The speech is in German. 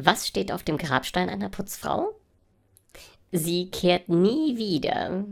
Was steht auf dem Grabstein einer Putzfrau? Sie kehrt nie wieder.